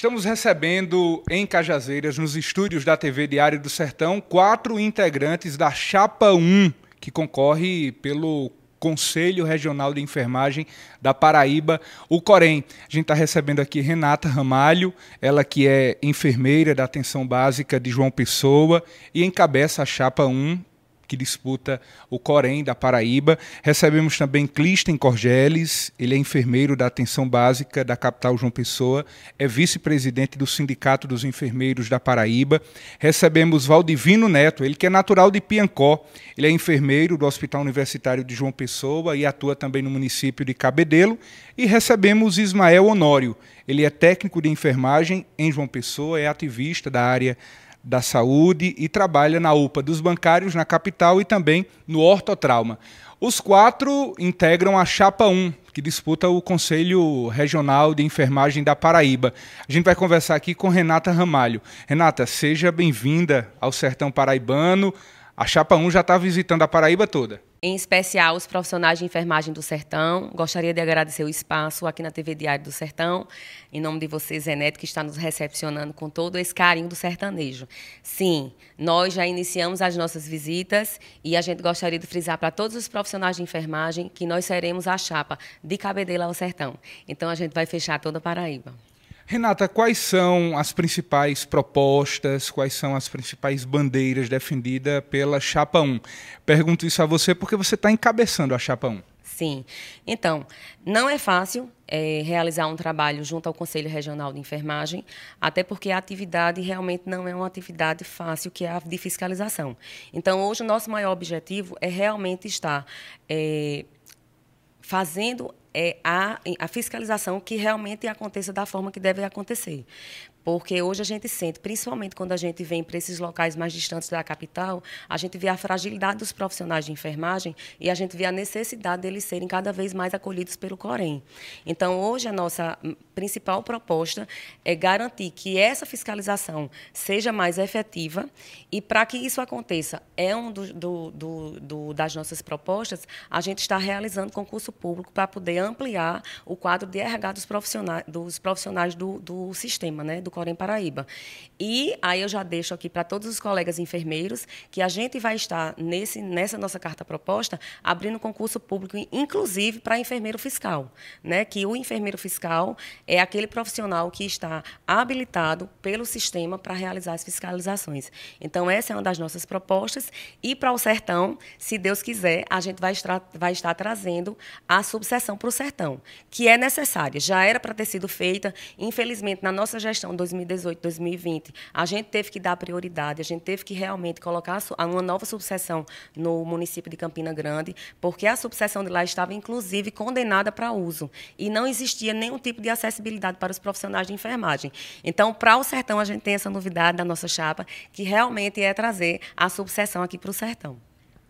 Estamos recebendo em Cajazeiras, nos estúdios da TV Diário do Sertão, quatro integrantes da Chapa 1, que concorre pelo Conselho Regional de Enfermagem da Paraíba, o Corém. A gente está recebendo aqui Renata Ramalho, ela que é enfermeira da atenção básica de João Pessoa e encabeça a Chapa 1 que disputa o Corém da Paraíba. Recebemos também Clisten Corgeles, ele é enfermeiro da atenção básica da capital João Pessoa, é vice-presidente do Sindicato dos Enfermeiros da Paraíba. Recebemos Valdivino Neto, ele que é natural de Piancó, ele é enfermeiro do Hospital Universitário de João Pessoa e atua também no município de Cabedelo. E recebemos Ismael Honório, ele é técnico de enfermagem em João Pessoa, é ativista da área da saúde e trabalha na UPA dos bancários na capital e também no ortotrauma. Os quatro integram a Chapa 1, que disputa o Conselho Regional de Enfermagem da Paraíba. A gente vai conversar aqui com Renata Ramalho. Renata, seja bem-vinda ao Sertão Paraibano. A Chapa 1 já está visitando a Paraíba toda em especial os profissionais de enfermagem do Sertão. Gostaria de agradecer o espaço aqui na TV Diário do Sertão, em nome de você, Zeneto, que está nos recepcionando com todo esse carinho do sertanejo. Sim, nós já iniciamos as nossas visitas e a gente gostaria de frisar para todos os profissionais de enfermagem que nós seremos a chapa de Cabedelo ao Sertão. Então a gente vai fechar toda a Paraíba. Renata, quais são as principais propostas, quais são as principais bandeiras defendidas pela Chapa 1? Pergunto isso a você porque você está encabeçando a Chapa 1. Sim. Então, não é fácil é, realizar um trabalho junto ao Conselho Regional de Enfermagem, até porque a atividade realmente não é uma atividade fácil, que é a de fiscalização. Então, hoje, o nosso maior objetivo é realmente estar é, fazendo é, a, a fiscalização que realmente aconteça da forma que deve acontecer. Porque hoje a gente sente, principalmente quando a gente vem para esses locais mais distantes da capital, a gente vê a fragilidade dos profissionais de enfermagem e a gente vê a necessidade deles serem cada vez mais acolhidos pelo Corém. Então, hoje a nossa principal proposta é garantir que essa fiscalização seja mais efetiva e para que isso aconteça, é um do, do, do, do, das nossas propostas, a gente está realizando concurso público para poder ampliar o quadro de RH dos profissionais, dos profissionais do, do sistema, né, do Corém Paraíba. E aí eu já deixo aqui para todos os colegas enfermeiros que a gente vai estar nesse, nessa nossa carta proposta abrindo concurso público, inclusive para enfermeiro fiscal, né? Que o enfermeiro fiscal é aquele profissional que está habilitado pelo sistema para realizar as fiscalizações. Então essa é uma das nossas propostas e para o sertão, se Deus quiser, a gente vai estar, vai estar trazendo a subseção para o sertão, que é necessária. Já era para ter sido feita, infelizmente na nossa gestão 2018, 2020, a gente teve que dar prioridade, a gente teve que realmente colocar uma nova subseção no município de Campina Grande, porque a subseção de lá estava, inclusive, condenada para uso. E não existia nenhum tipo de acessibilidade para os profissionais de enfermagem. Então, para o Sertão, a gente tem essa novidade da nossa chapa, que realmente é trazer a subseção aqui para o Sertão.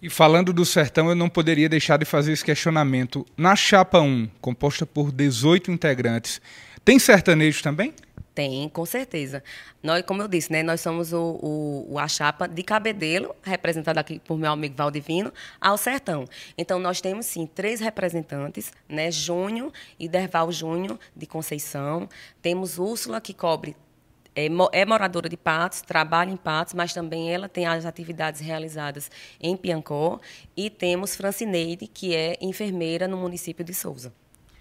E falando do sertão, eu não poderia deixar de fazer esse questionamento. Na chapa 1, composta por 18 integrantes, tem sertanejo também? Tem, com certeza. Nós, como eu disse, né, nós somos o, o, a chapa de Cabedelo, representada aqui por meu amigo Valdivino, ao Sertão. Então, nós temos, sim, três representantes, né, Júnior e Derval Júnior, de Conceição. Temos Úrsula, que cobre é, é, moradora de Patos, trabalha em Patos, mas também ela tem as atividades realizadas em Piancó. E temos Francineide, que é enfermeira no município de Souza.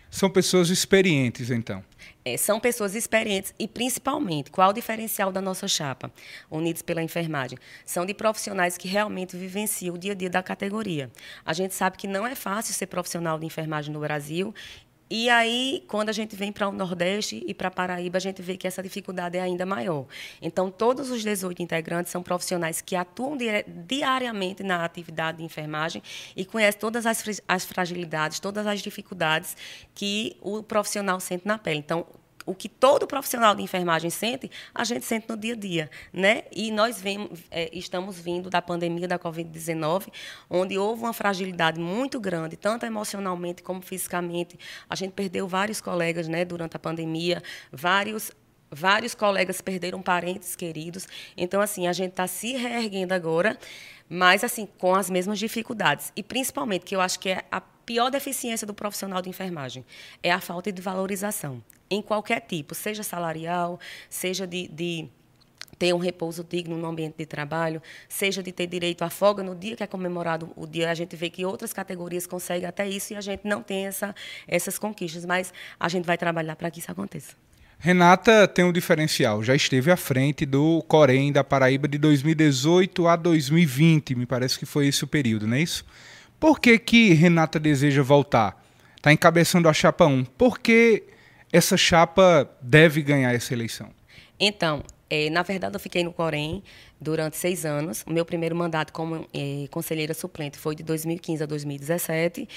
São pessoas experientes, então. É, são pessoas experientes e, principalmente, qual o diferencial da nossa chapa, Unidos pela Enfermagem? São de profissionais que realmente vivenciam o dia a dia da categoria. A gente sabe que não é fácil ser profissional de enfermagem no Brasil e aí, quando a gente vem para o Nordeste e para Paraíba, a gente vê que essa dificuldade é ainda maior. Então, todos os 18 integrantes são profissionais que atuam diariamente na atividade de enfermagem e conhecem todas as, as fragilidades, todas as dificuldades que o profissional sente na pele. Então, o que todo profissional de enfermagem sente, a gente sente no dia a dia, né? E nós vemos, é, estamos vindo da pandemia da Covid-19, onde houve uma fragilidade muito grande, tanto emocionalmente como fisicamente. A gente perdeu vários colegas, né, durante a pandemia, vários Vários colegas perderam parentes queridos. Então, assim, a gente está se reerguendo agora, mas, assim, com as mesmas dificuldades. E, principalmente, que eu acho que é a pior deficiência do profissional de enfermagem, é a falta de valorização, em qualquer tipo, seja salarial, seja de, de ter um repouso digno no ambiente de trabalho, seja de ter direito à folga no dia que é comemorado o dia. A gente vê que outras categorias conseguem até isso e a gente não tem essa, essas conquistas, mas a gente vai trabalhar para que isso aconteça. Renata tem um diferencial, já esteve à frente do Corém da Paraíba de 2018 a 2020, me parece que foi esse o período, não é isso? Por que, que Renata deseja voltar? Está encabeçando a chapa 1. Por que essa chapa deve ganhar essa eleição? Então, é, na verdade, eu fiquei no Corém durante seis anos. O meu primeiro mandato como é, conselheira suplente foi de 2015 a 2017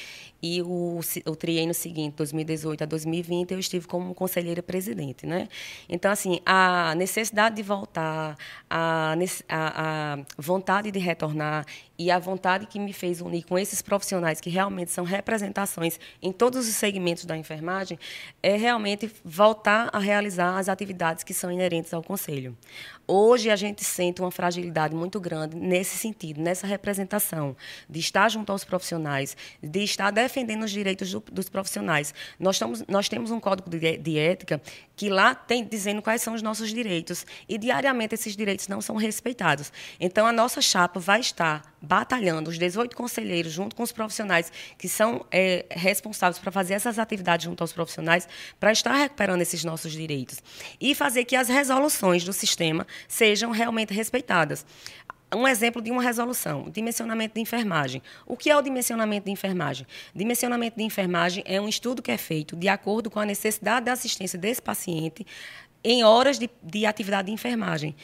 e o, o triênio seguinte, 2018 a 2020, eu estive como conselheira presidente, né? Então, assim, a necessidade de voltar, a, a, a vontade de retornar e a vontade que me fez unir com esses profissionais que realmente são representações em todos os segmentos da enfermagem é realmente voltar a realizar as atividades que são inerentes ao conselho. Hoje a gente sente uma fragilidade muito grande nesse sentido, nessa representação, de estar junto aos profissionais, de estar defendendo os direitos do, dos profissionais. Nós, estamos, nós temos um código de, de ética que lá tem dizendo quais são os nossos direitos e diariamente esses direitos não são respeitados. Então a nossa chapa vai estar batalhando, os 18 conselheiros, junto com os profissionais que são é, responsáveis para fazer essas atividades junto aos profissionais, para estar recuperando esses nossos direitos e fazer que as resoluções do sistema sejam realmente respeitadas um exemplo de uma resolução, dimensionamento de enfermagem. O que é o dimensionamento de enfermagem? Dimensionamento de enfermagem é um estudo que é feito de acordo com a necessidade da assistência desse paciente em horas de, de atividade de enfermagem.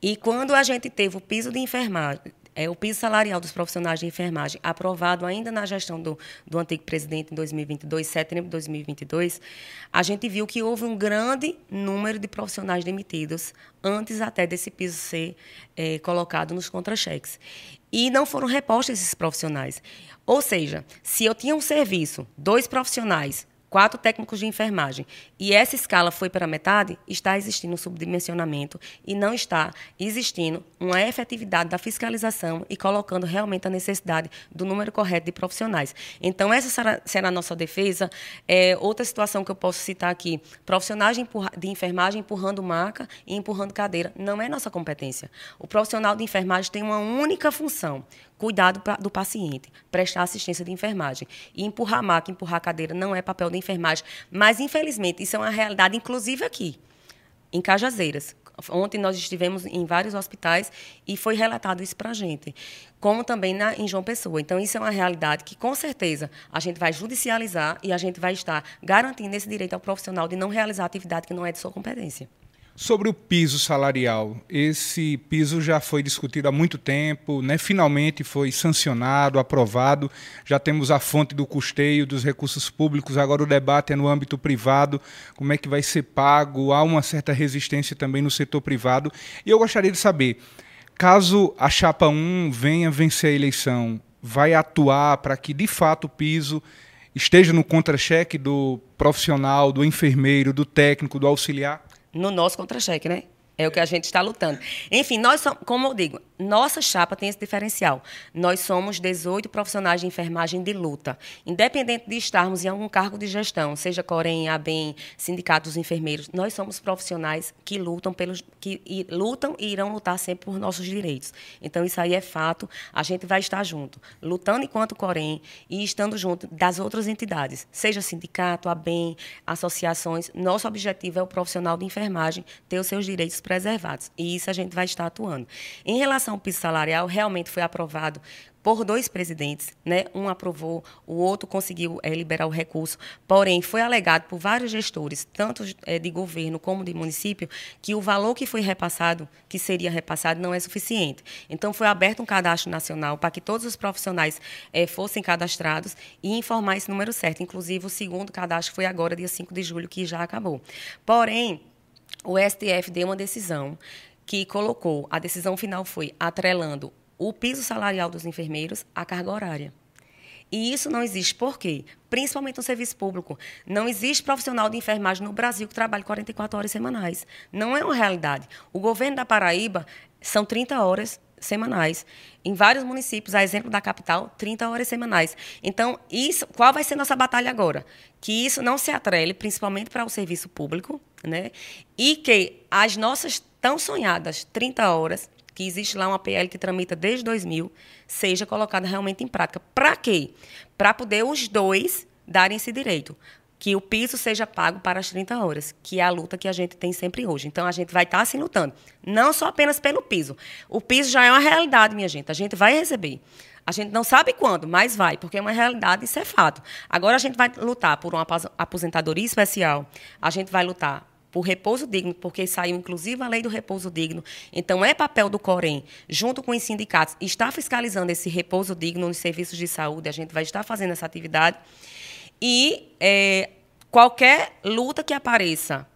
E quando a gente teve o piso de enfermagem, é, o piso salarial dos profissionais de enfermagem, aprovado ainda na gestão do, do antigo presidente em 2022, setembro de 2022, a gente viu que houve um grande número de profissionais demitidos antes até desse piso ser é, colocado nos contra-cheques. E não foram repostos esses profissionais. Ou seja, se eu tinha um serviço, dois profissionais, quatro técnicos de enfermagem, e essa escala foi para metade, está existindo um subdimensionamento e não está existindo uma efetividade da fiscalização e colocando realmente a necessidade do número correto de profissionais. Então, essa será, será a nossa defesa. É, outra situação que eu posso citar aqui, profissionais de, empurra, de enfermagem empurrando maca e empurrando cadeira, não é nossa competência. O profissional de enfermagem tem uma única função, cuidado do paciente, prestar assistência de enfermagem. E empurrar maca, empurrar cadeira não é papel da enfermagem, mas infelizmente isso é uma realidade inclusive aqui, em Cajazeiras. Ontem nós estivemos em vários hospitais e foi relatado isso para a gente, como também na, em João Pessoa. Então, isso é uma realidade que, com certeza, a gente vai judicializar e a gente vai estar garantindo esse direito ao profissional de não realizar atividade que não é de sua competência. Sobre o piso salarial, esse piso já foi discutido há muito tempo, né? finalmente foi sancionado, aprovado, já temos a fonte do custeio dos recursos públicos, agora o debate é no âmbito privado, como é que vai ser pago, há uma certa resistência também no setor privado. E eu gostaria de saber, caso a chapa 1 venha vencer a eleição, vai atuar para que de fato o piso esteja no contra-cheque do profissional, do enfermeiro, do técnico, do auxiliar? No nosso contra-cheque, né? É o que a gente está lutando. Enfim, nós somos, como eu digo, nossa chapa tem esse diferencial. Nós somos 18 profissionais de enfermagem de luta. Independente de estarmos em algum cargo de gestão, seja Corém, ABEM, Sindicato dos Enfermeiros, nós somos profissionais que lutam pelos que e, lutam e irão lutar sempre por nossos direitos. Então isso aí é fato. A gente vai estar junto, lutando enquanto Corém e estando junto das outras entidades, seja sindicato, ABEM, associações. Nosso objetivo é o profissional de enfermagem ter os seus direitos preservados. E isso a gente vai estar atuando. Em relação ao piso salarial, realmente foi aprovado por dois presidentes, né? Um aprovou, o outro conseguiu é, liberar o recurso. Porém, foi alegado por vários gestores, tanto é, de governo como de município, que o valor que foi repassado, que seria repassado, não é suficiente. Então, foi aberto um cadastro nacional para que todos os profissionais é, fossem cadastrados e informar esse número certo. Inclusive, o segundo cadastro foi agora, dia 5 de julho, que já acabou. Porém, o STF deu uma decisão que colocou, a decisão final foi atrelando o piso salarial dos enfermeiros à carga horária. E isso não existe por quê? Principalmente no serviço público. Não existe profissional de enfermagem no Brasil que trabalhe 44 horas semanais. Não é uma realidade. O governo da Paraíba são 30 horas semanais. Em vários municípios, a exemplo da capital, 30 horas semanais. Então, isso, qual vai ser nossa batalha agora? Que isso não se atrele, principalmente para o serviço público, né? E que as nossas tão sonhadas 30 horas que existe lá uma PL que tramita desde 2000, seja colocada realmente em prática. Para quê? Para poder os dois darem esse direito. Que o piso seja pago para as 30 horas, que é a luta que a gente tem sempre hoje. Então, a gente vai estar assim lutando. Não só apenas pelo piso. O piso já é uma realidade, minha gente. A gente vai receber. A gente não sabe quando, mas vai, porque é uma realidade, isso é fato. Agora a gente vai lutar por uma aposentadoria especial, a gente vai lutar por repouso digno, porque saiu inclusive a lei do repouso digno. Então, é papel do Corém, junto com os sindicatos, estar fiscalizando esse repouso digno nos serviços de saúde. A gente vai estar fazendo essa atividade. E é, qualquer luta que apareça,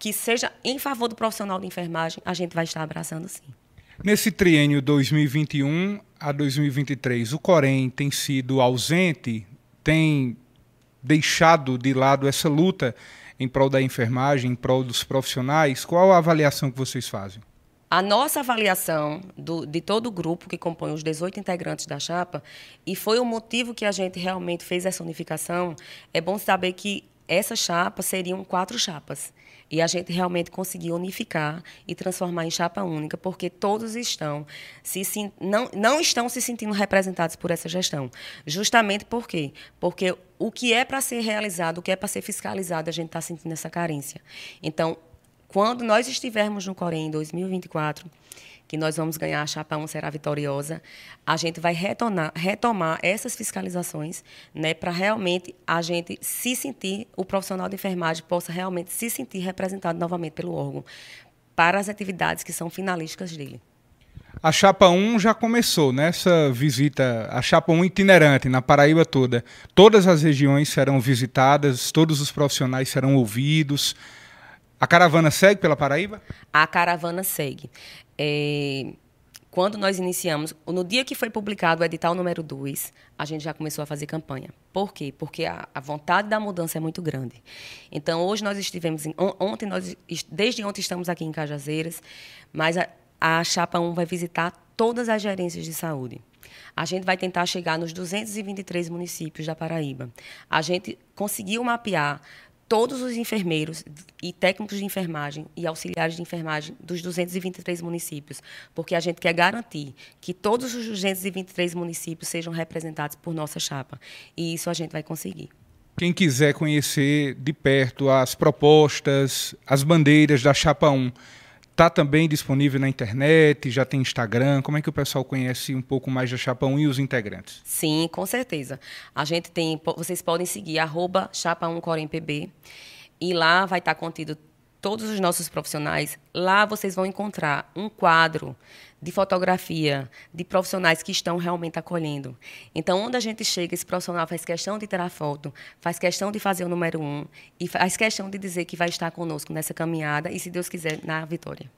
que seja em favor do profissional de enfermagem, a gente vai estar abraçando sim. Nesse triênio 2021 a 2023, o Corém tem sido ausente, tem deixado de lado essa luta em prol da enfermagem, em prol dos profissionais? Qual a avaliação que vocês fazem? A nossa avaliação do, de todo o grupo que compõe os 18 integrantes da chapa, e foi o motivo que a gente realmente fez essa unificação, é bom saber que essa chapa seriam quatro chapas. E a gente realmente conseguiu unificar e transformar em chapa única, porque todos estão se, não, não estão se sentindo representados por essa gestão. Justamente por quê? Porque o que é para ser realizado, o que é para ser fiscalizado, a gente está sentindo essa carência. Então, quando nós estivermos no Corém em 2024, que nós vamos ganhar, a chapa 1 será vitoriosa, a gente vai retornar, retomar essas fiscalizações né, para realmente a gente se sentir, o profissional de enfermagem possa realmente se sentir representado novamente pelo órgão para as atividades que são finalísticas dele. A Chapa 1 já começou nessa visita, a Chapa 1 itinerante na Paraíba toda. Todas as regiões serão visitadas, todos os profissionais serão ouvidos. A caravana segue pela Paraíba? A caravana segue. É, quando nós iniciamos, no dia que foi publicado o edital número 2, a gente já começou a fazer campanha. Por quê? Porque a, a vontade da mudança é muito grande. Então, hoje nós estivemos, em, ontem nós, desde ontem estamos aqui em Cajazeiras, mas a, a Chapa 1 vai visitar todas as gerências de saúde. A gente vai tentar chegar nos 223 municípios da Paraíba. A gente conseguiu mapear todos os enfermeiros e técnicos de enfermagem e auxiliares de enfermagem dos 223 municípios, porque a gente quer garantir que todos os 223 municípios sejam representados por nossa chapa. E isso a gente vai conseguir. Quem quiser conhecer de perto as propostas, as bandeiras da Chapa 1, Está também disponível na internet, já tem Instagram. Como é que o pessoal conhece um pouco mais da Chapa 1 e os integrantes? Sim, com certeza. A gente tem, vocês podem seguir arroba Chapa 1 PB e lá vai estar contido todos os nossos profissionais. Lá vocês vão encontrar um quadro de fotografia de profissionais que estão realmente acolhendo. Então, onde a gente chega, esse profissional faz questão de tirar foto, faz questão de fazer o número um e faz questão de dizer que vai estar conosco nessa caminhada e, se Deus quiser, na vitória.